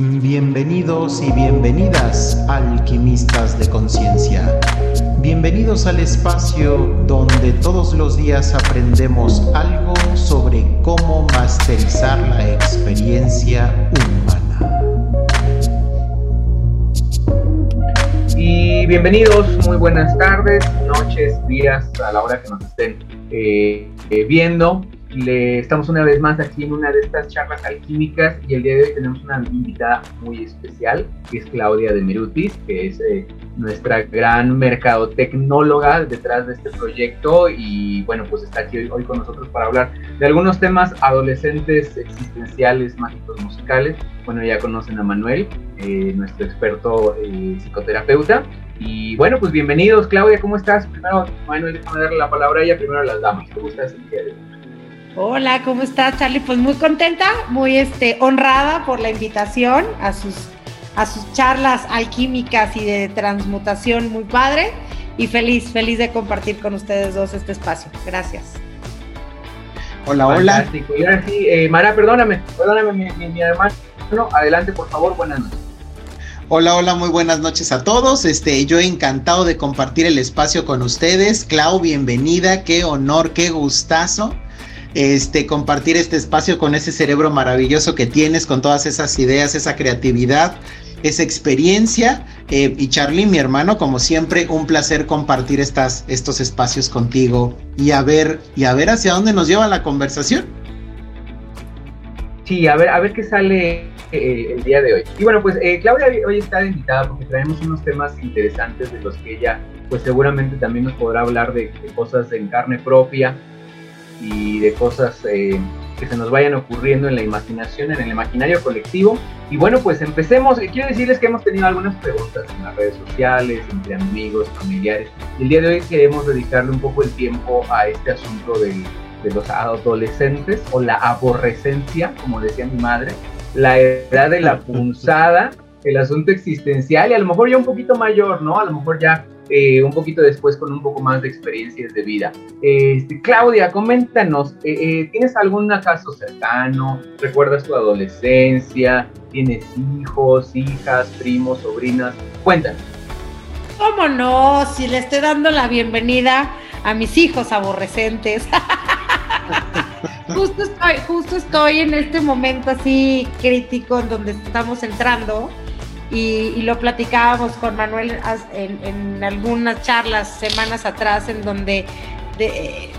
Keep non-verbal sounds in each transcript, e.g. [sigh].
Bienvenidos y bienvenidas, alquimistas de conciencia. Bienvenidos al espacio donde todos los días aprendemos algo sobre cómo masterizar la experiencia humana. Y bienvenidos, muy buenas tardes, noches, días, a la hora que nos estén eh, eh, viendo. Le, estamos una vez más aquí en una de estas charlas alquímicas y el día de hoy tenemos una invitada muy especial, que es Claudia de Mirutis, que es eh, nuestra gran mercadotecnóloga detrás de este proyecto y bueno, pues está aquí hoy, con nosotros para hablar de algunos temas adolescentes, existenciales, mágicos, musicales. Bueno, ya conocen a Manuel, eh, nuestro experto eh, psicoterapeuta. Y bueno, pues bienvenidos, Claudia, ¿cómo estás? Primero, Manuel, déjame darle la palabra a ella, primero a las damas. ¿Cómo estás el día de hoy? Hola, ¿cómo estás, Charlie? Pues muy contenta, muy este, honrada por la invitación a sus, a sus charlas alquímicas y de transmutación, muy padre. Y feliz, feliz de compartir con ustedes dos este espacio. Gracias. Hola, hola. Fantástico. Y ahora sí, eh, Mara, perdóname, perdóname, mi, mi, hermano. Adelante, por favor, buenas noches. Hola, hola, muy buenas noches a todos. Este, yo encantado de compartir el espacio con ustedes. Clau, bienvenida, qué honor, qué gustazo este, compartir este espacio con ese cerebro maravilloso que tienes, con todas esas ideas, esa creatividad, esa experiencia. Eh, y Charlie, mi hermano, como siempre, un placer compartir estas, estos espacios contigo y a ver, y a ver hacia dónde nos lleva la conversación. Sí, a ver, a ver qué sale eh, el día de hoy. Y bueno, pues eh, Claudia hoy está invitada porque traemos unos temas interesantes de los que ella, pues seguramente también nos podrá hablar de, de cosas en carne propia, y de cosas eh, que se nos vayan ocurriendo en la imaginación, en el imaginario colectivo. Y bueno, pues empecemos. Eh, quiero decirles que hemos tenido algunas preguntas en las redes sociales, entre amigos, familiares. El día de hoy queremos dedicarle un poco el tiempo a este asunto de, de los adolescentes o la aborrecencia, como decía mi madre, la edad de la punzada, el asunto existencial y a lo mejor ya un poquito mayor, ¿no? A lo mejor ya eh, un poquito después con un poco más de experiencias de vida. Este, Claudia, coméntanos, eh, eh, ¿tienes algún caso cercano? ¿Recuerdas tu adolescencia? ¿Tienes hijos, hijas, primos, sobrinas? Cuéntanos. ¿Cómo no? Si le estoy dando la bienvenida a mis hijos aborrecentes. [laughs] justo, estoy, justo estoy en este momento así crítico en donde estamos entrando y, lo platicábamos con Manuel en, algunas charlas semanas atrás en donde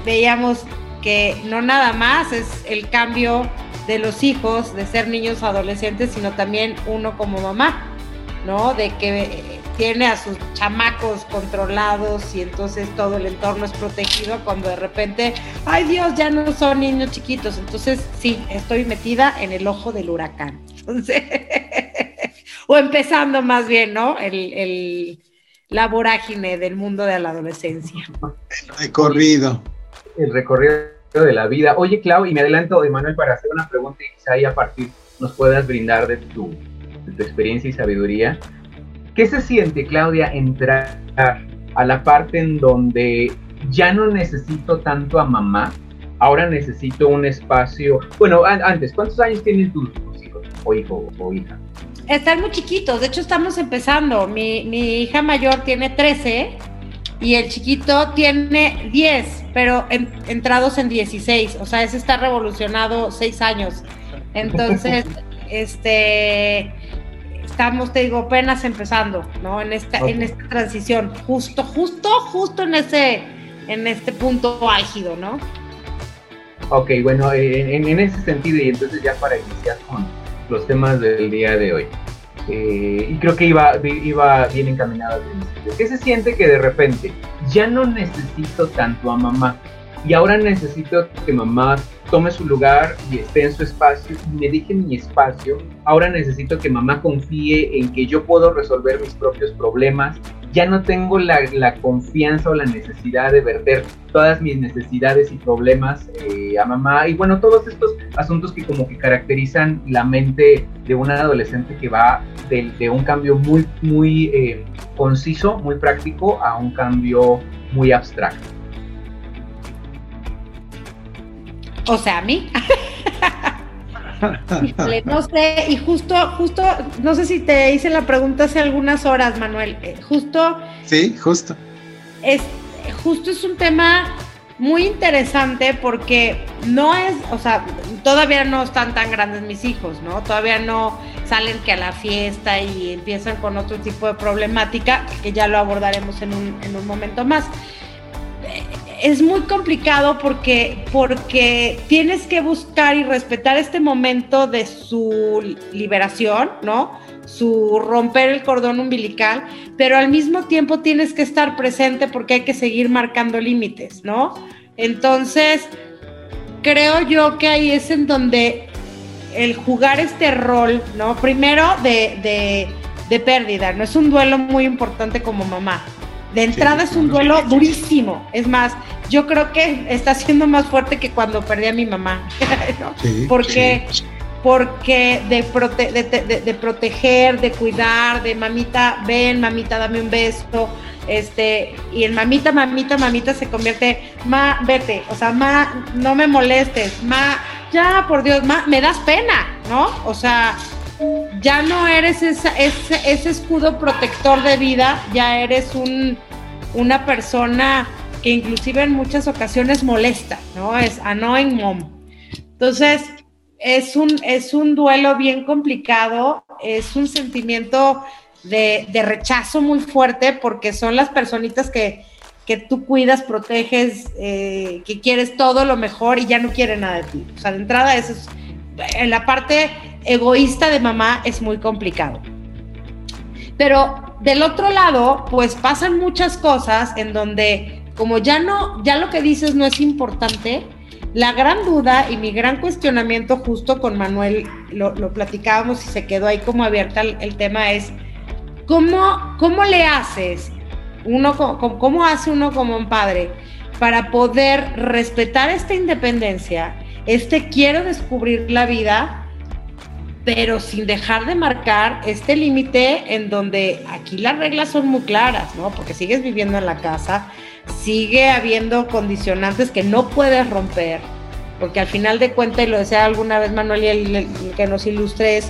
veíamos que no nada más es el cambio de los hijos, de ser niños adolescentes, sino también uno como mamá, ¿no? De que tiene a sus chamacos controlados y entonces todo el entorno es protegido cuando de repente, ay Dios, ya no son niños chiquitos. Entonces, sí, estoy metida en el ojo del huracán. [laughs] Entonces, o empezando más bien, ¿no? El, la vorágine del mundo de la adolescencia. El recorrido. El recorrido de la vida. Oye, Clau, y me adelanto, Emanuel, para hacer una pregunta y quizá ahí a partir nos puedas brindar de tu, de tu experiencia y sabiduría. ¿Qué se siente, Claudia, entrar a la parte en donde ya no necesito tanto a mamá, ahora necesito un espacio? Bueno, antes, ¿cuántos años tienen tus, tus hijos o hijo o hija? Están muy chiquitos, de hecho estamos empezando. Mi, hija mayor tiene 13 y el chiquito tiene 10, pero entrados en 16, o sea, ese está revolucionado 6 años. Entonces, [laughs] este estamos, te digo, apenas empezando, ¿no? En esta, en esta transición, justo, justo, justo en ese, en este punto álgido, ¿no? Ok, bueno, en, en ese sentido, y entonces ya para iniciar con, los temas del día de hoy. Eh, y creo que iba, iba bien encaminado ¿Qué se siente que de repente ya no necesito tanto a mamá? Y ahora necesito que mamá tome su lugar y esté en su espacio y me deje mi espacio. Ahora necesito que mamá confíe en que yo puedo resolver mis propios problemas ya no tengo la, confianza o la necesidad de verter todas mis necesidades y problemas eh, a mamá. Y bueno, todos estos asuntos que como que caracterizan la mente de una adolescente que va de, un cambio muy, muy eh, conciso, muy práctico, a un cambio muy abstracto. O sea, a mí. no sé, y justo, justo, no sé si te hice la pregunta hace algunas horas, Manuel. Eh, justo. Sí, justo. Es, justo es un tema muy interesante porque no es, o sea, todavía no están tan grandes mis hijos, ¿no? Todavía no salen que a la fiesta y empiezan con otro tipo de problemática, que ya lo abordaremos en un, en un momento más. Es muy complicado porque, porque tienes que buscar y respetar este momento de su liberación, ¿no? Su romper el cordón umbilical, pero al mismo tiempo tienes que estar presente porque hay que seguir marcando límites, ¿no? Entonces, creo yo que ahí es en donde el jugar este rol, ¿no? Primero de, pérdida, no es un duelo muy importante como mamá. De entrada es un duelo durísimo. Es más, yo creo que está siendo más fuerte que cuando perdí a mi mamá. [laughs] porque porque de, de, proteger, de cuidar, de mamita, ven, mamita, dame un beso, este, y en mamita, mamita, mamita se convierte, ma, vete, o sea, ma, no me molestes, ma, ya, por Dios, ma, me das pena, ¿no? O sea, ya no eres ese, ese escudo protector de vida, ya eres un, una persona que inclusive en muchas ocasiones molesta, ¿no? Es annoying mom. Entonces, es un, es un duelo bien complicado, es un sentimiento de, rechazo muy fuerte porque son las personitas que, que tú cuidas, proteges, eh, que quieres todo lo mejor y ya no quieren nada de ti. O sea, de entrada, eso es, en la parte egoísta de mamá es muy complicado. Pero del otro lado, pues pasan muchas cosas en donde como ya no, ya lo que dices no es importante, la gran duda y mi gran cuestionamiento justo con Manuel, lo, platicábamos y se quedó ahí como abierta el, tema es, ¿cómo, ¿cómo le haces? Uno, ¿Cómo hace uno como un padre para poder respetar esta independencia, este quiero descubrir la vida, pero sin dejar de marcar este límite en donde aquí las reglas son muy claras, ¿no? Porque sigues viviendo en la casa, sigue habiendo condicionantes que no puedes romper, porque al final de cuentas, y lo decía alguna vez Manuel y el, que nos ilustre es,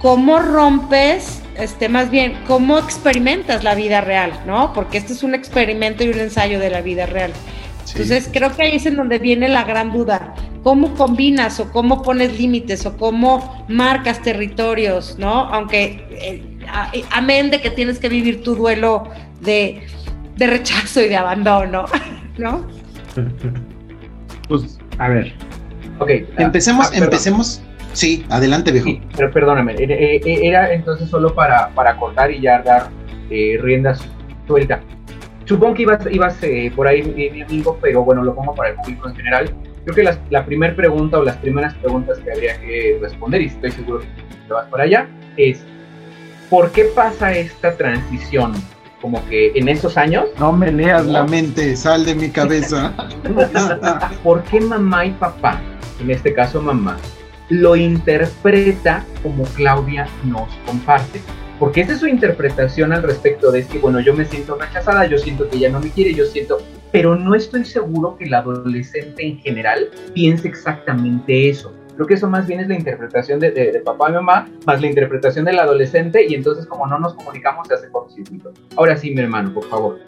¿cómo rompes, este, más bien, cómo experimentas la vida real, ¿no? Porque este es un experimento y un ensayo de la vida real. Entonces creo que ahí es en donde viene la gran duda. ¿Cómo combinas o cómo pones límites o cómo marcas territorios, ¿no? Aunque, eh, amén de que tienes que vivir tu duelo de, de rechazo y de abandono, [laughs] ¿no? Pues, a ver. Ok. Empecemos, ah, empecemos. Sí, adelante, viejo. pero perdóname, era, entonces solo para, para cortar y ya dar eh, riendas suelta. Supongo que ibas, ibas eh, por ahí, mi amigo, pero bueno, lo pongo para el público en general. Creo que la, la primera pregunta o las primeras preguntas que habría que responder, y estoy seguro que vas para allá, es ¿por qué pasa esta transición como que en esos años. No me leas la mente, sal de mi cabeza. [laughs] ¿Por qué mamá y papá, en este caso mamá, lo interpreta como Claudia nos comparte? Porque esa es su interpretación al respecto de que, bueno, yo me siento rechazada, yo siento que ella no me quiere, yo siento, pero no estoy seguro que el adolescente en general piense exactamente eso. Creo que eso más bien es la interpretación de, papá y mamá, más la interpretación del adolescente, y entonces como no nos comunicamos se hace cortocircuito. Ahora sí, mi hermano, por favor.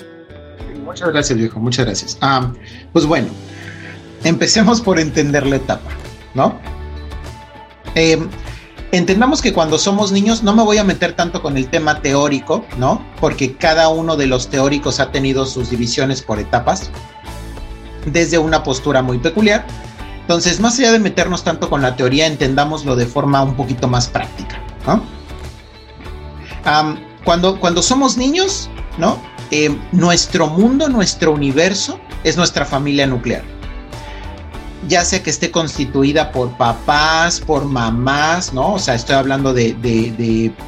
Muchas gracias, viejo, muchas gracias. Ah, pues bueno, empecemos por entender la etapa, ¿no? Eh, entendamos que cuando somos niños, no me voy a meter tanto con el tema teórico, ¿no? Porque cada uno de los teóricos ha tenido sus divisiones por etapas, desde una postura muy peculiar entonces, más allá de meternos tanto con la teoría, entendámoslo de forma un poquito más práctica. cuando, cuando somos niños, ¿no? Eh, nuestro mundo, nuestro universo es nuestra familia nuclear. Ya sea que esté constituida por papás, por mamás, ¿no? O sea, estoy hablando de,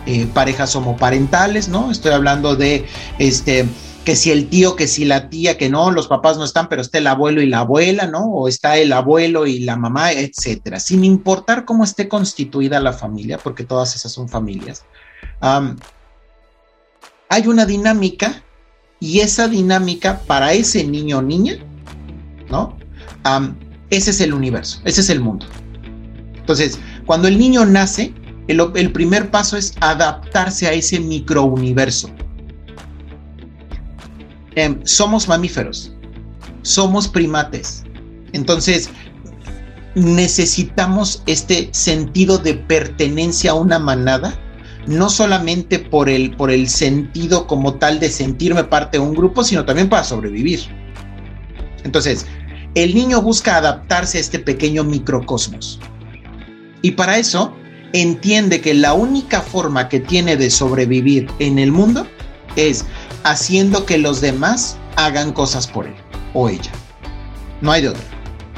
eh, parejas homoparentales, ¿no? Estoy hablando de este que si el tío, que si la tía, que no, los papás no están, pero está el abuelo y la abuela, ¿no? O está el abuelo y la mamá, etcétera. Sin importar cómo esté constituida la familia, porque todas esas son familias, hay una dinámica y esa dinámica para ese niño o niña, ¿no? Ese es el universo, ese es el mundo. Entonces, cuando el niño nace, el, primer paso es adaptarse a ese microuniverso. Eh, somos mamíferos, somos primates. Entonces, necesitamos este sentido de pertenencia a una manada, no solamente por el, por el sentido como tal de sentirme parte de un grupo, sino también para sobrevivir. Entonces, el niño busca adaptarse a este pequeño microcosmos. Y para eso entiende que la única forma que tiene de sobrevivir en el mundo es haciendo que los demás hagan cosas por él o ella. No hay de otra.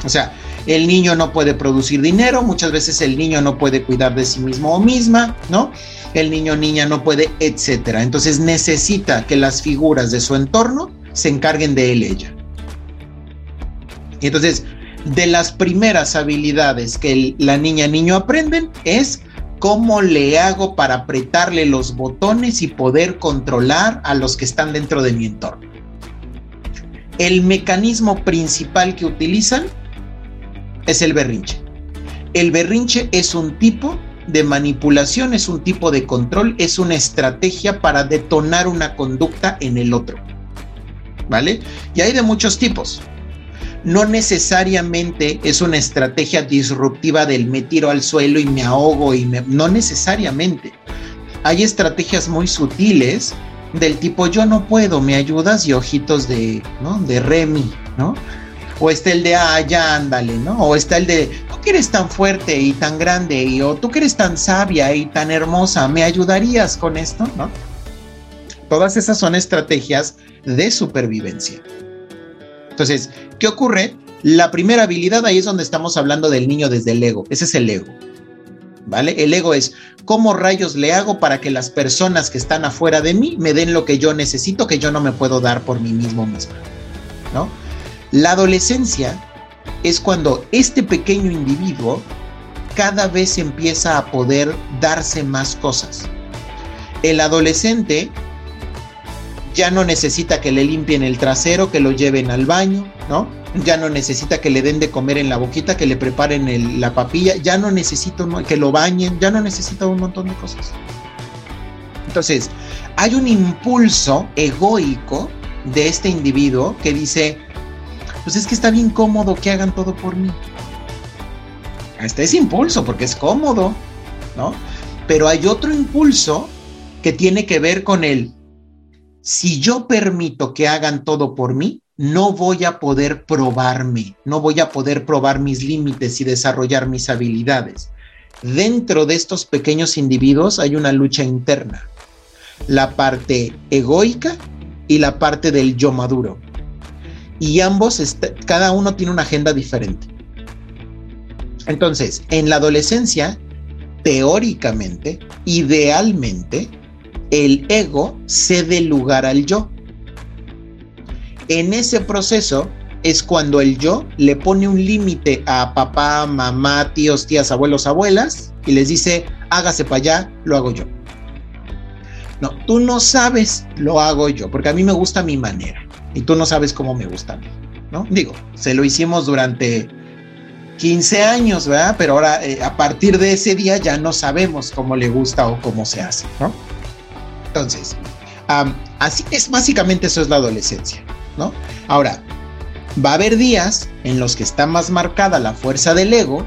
O sea, el niño no puede producir dinero, muchas veces el niño no puede cuidar de sí mismo o misma, ¿no? El niño o niña no puede, etcétera. Entonces necesita que las figuras de su entorno se encarguen de él ella. Entonces, de las primeras habilidades que la niña niño aprenden es cómo le hago para apretarle los botones y poder controlar a los que están dentro de mi entorno. El mecanismo principal que utilizan es el berrinche. El berrinche es un tipo de manipulación, es un tipo de control, es una estrategia para detonar una conducta en el otro. ¿Vale? Y hay de muchos tipos. No necesariamente es una estrategia disruptiva del me tiro al suelo y me ahogo y me... No necesariamente. Hay estrategias muy sutiles del tipo yo no puedo, me ayudas y ojitos de, ¿no? De Remy, ¿no? o está el de, ah, ya ándale, ¿no? O está el de, tú que eres tan fuerte y tan grande, y, o tú que eres tan sabia y tan hermosa, ¿me ayudarías con esto, no? Todas esas son estrategias de supervivencia. Entonces, ¿qué ocurre? La primera habilidad ahí es donde estamos hablando del niño desde el ego. Ese es el ego. ¿Vale? El ego es cómo rayos le hago para que las personas que están afuera de mí me den lo que yo necesito, que yo no me puedo dar por mí mismo mismo. ¿No? La adolescencia es cuando este pequeño individuo cada vez empieza a poder darse más cosas. El adolescente ya no necesita que le limpien el trasero, que lo lleven al baño, ¿no? Ya no necesita que le den de comer en la boquita, que le preparen la papilla, ya no necesita que lo bañen, ya no necesita un montón de cosas. Entonces, hay un impulso egoico de este individuo que dice, pues es que está bien cómodo que hagan todo por mí. Este es impulso porque es cómodo, ¿no? Pero hay otro impulso que tiene que ver con el, si yo permito que hagan todo por mí, no voy a poder probarme, no voy a poder probar mis límites y desarrollar mis habilidades. Dentro de estos pequeños individuos hay una lucha interna, la parte egoica y la parte del yo maduro y ambos, cada uno tiene una agenda diferente. Entonces, en la adolescencia, teóricamente, idealmente, el ego cede lugar al yo. En ese proceso es cuando el yo le pone un límite a papá, mamá, tíos, tías, abuelos, abuelas y les dice, hágase para allá, lo hago yo. No, tú no sabes, lo hago yo, porque a mí me gusta mi manera y tú no sabes cómo me gustan, ¿no? Digo, se lo hicimos durante 15 años, ¿verdad? Pero ahora, eh, a partir de ese día, ya no sabemos cómo le gusta o cómo se hace, ¿no? Entonces, así es, básicamente eso es la adolescencia, ¿no? Ahora, va a haber días en los que está más marcada la fuerza del ego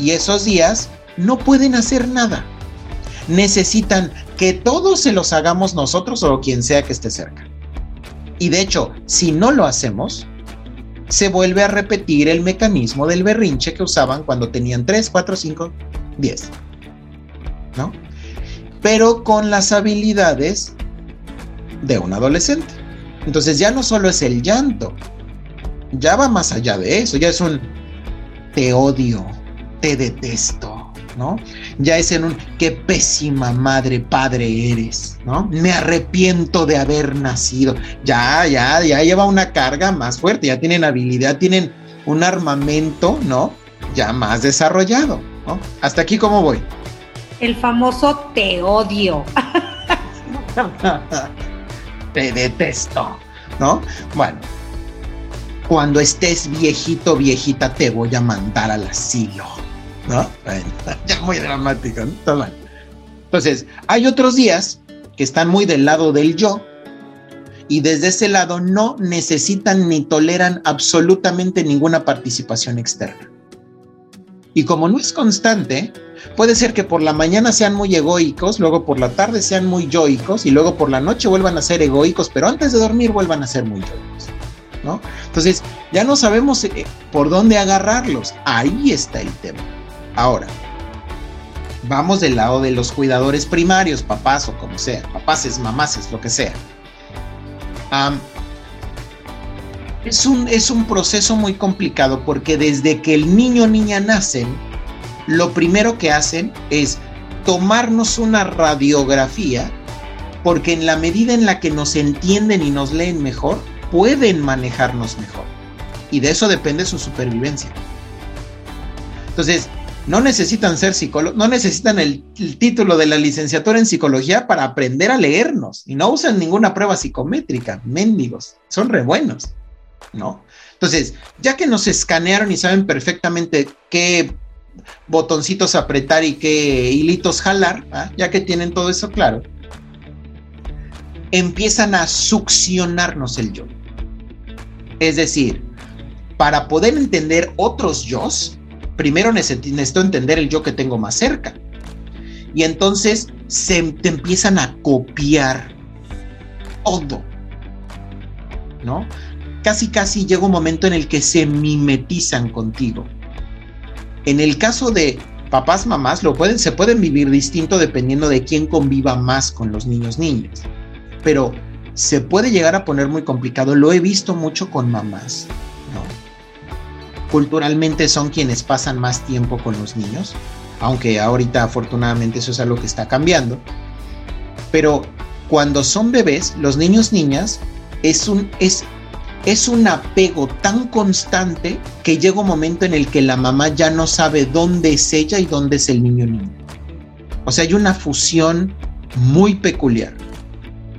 y esos días no pueden hacer nada. Necesitan que todos se los hagamos nosotros o quien sea que esté cerca. Y de hecho, si no lo hacemos, se vuelve a repetir el mecanismo del berrinche que usaban cuando tenían 3, 4, 5, 10. ¿No? Pero con las habilidades de un adolescente. Entonces ya no solo es el llanto, ya va más allá de eso, ya es un te odio, te detesto, ¿no? Ya es en un qué pésima madre, padre eres, ¿no? Me arrepiento de haber nacido. Ya, ya, ya lleva una carga más fuerte, ya tienen habilidad, tienen un armamento, ¿no? Ya más desarrollado, ¿no? Hasta aquí, ¿cómo voy? El famoso te odio. [laughs] te detesto, ¿no? Bueno, cuando estés viejito, viejita, te voy a mandar al asilo ¿no? [laughs] ya muy dramático, ¿no? Está. Entonces, hay otros días que están muy del lado del yo y desde ese lado no necesitan ni toleran absolutamente ninguna participación externa. Y como no es constante, puede ser que por la mañana sean muy egoicos, luego por la tarde sean muy yoicos y luego por la noche vuelvan a ser egoicos, pero antes de dormir vuelvan a ser muy yoicos. ¿no? Entonces, ya no sabemos eh, por dónde agarrarlos. Ahí está el tema. Ahora, vamos del lado de los cuidadores primarios, papás o como sea, papaces, mamaces, lo que sea. es, un, es un proceso muy complicado porque desde que el niño o niña nacen, lo primero que hacen es tomarnos una radiografía porque en la medida en la que nos entienden y nos leen mejor, pueden manejarnos mejor. Y de eso depende su supervivencia. Entonces, no necesitan ser psicólogos, no necesitan el, título de la licenciatura en psicología para aprender a leernos y no usan ninguna prueba psicométrica, mendigos, son re buenos, ¿no? Entonces, ya que nos escanearon y saben perfectamente qué botoncitos apretar y qué hilitos jalar, ¿ah? ya que tienen todo eso claro, empiezan a succionarnos el yo. Es decir, para poder entender otros yo, primero necesito entender el yo que tengo más cerca. Y entonces se te empiezan a copiar todo. ¿No? Casi, casi llega un momento en el que se mimetizan contigo. En el caso de papás, mamás, lo pueden, se pueden vivir distinto dependiendo de quién conviva más con los niños, niñas. Pero se puede llegar a poner muy complicado. Lo he visto mucho con mamás culturalmente son quienes pasan más tiempo con los niños, aunque ahorita afortunadamente eso es algo que está cambiando. Pero cuando son bebés, los niños niñas es un es es un apego tan constante que llega un momento en el que la mamá ya no sabe dónde es ella y dónde es el niño niño. O sea, hay una fusión muy peculiar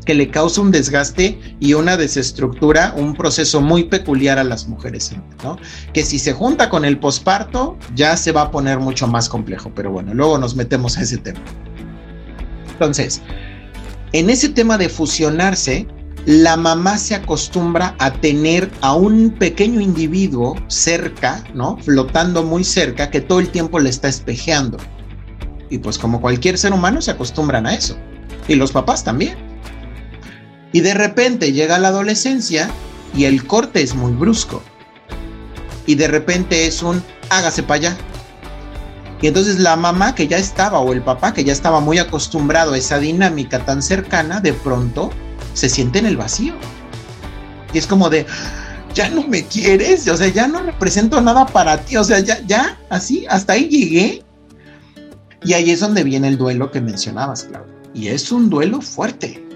que le causa un desgaste y una desestructura, un proceso muy peculiar a las mujeres, ¿no? Que si se junta con el posparto, ya se va a poner mucho más complejo, pero bueno, luego nos metemos a ese tema. Entonces, en ese tema de fusionarse, la mamá se acostumbra a tener a un pequeño individuo cerca, ¿no? Flotando muy cerca, que todo el tiempo le está espejeando. Y pues como cualquier ser humano se acostumbran a eso. Y los papás también. Y de repente llega la adolescencia y el corte es muy brusco. Y de repente es un hágase para allá. Y entonces la mamá que ya estaba o el papá que ya estaba muy acostumbrado a esa dinámica tan cercana, de pronto se siente en el vacío. Y es como de, ya no me quieres, o sea, ya no represento nada para ti, o sea, ya, ya, así, hasta ahí llegué. Y ahí es donde viene el duelo que mencionabas, Claudio. Y es un duelo fuerte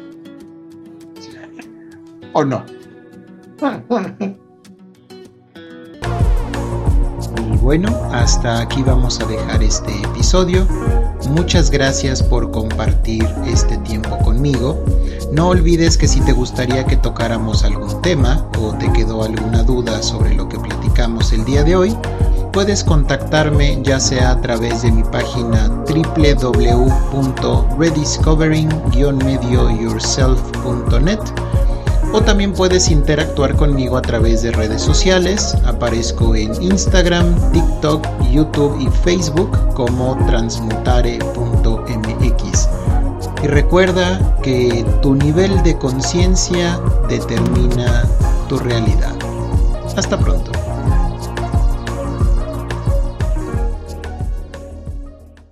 o no. Y bueno, hasta aquí vamos a dejar este episodio. Muchas gracias por compartir este tiempo conmigo. No olvides que si te gustaría que tocáramos algún tema o te quedó alguna duda sobre lo que platicamos el día de hoy, puedes contactarme ya sea a través de mi página www.rediscovering-medioyourself.net o también puedes interactuar conmigo a través de redes sociales. Aparezco en Instagram, TikTok, YouTube y Facebook como transmutare.mx. Y recuerda que tu nivel de conciencia determina tu realidad. Hasta pronto.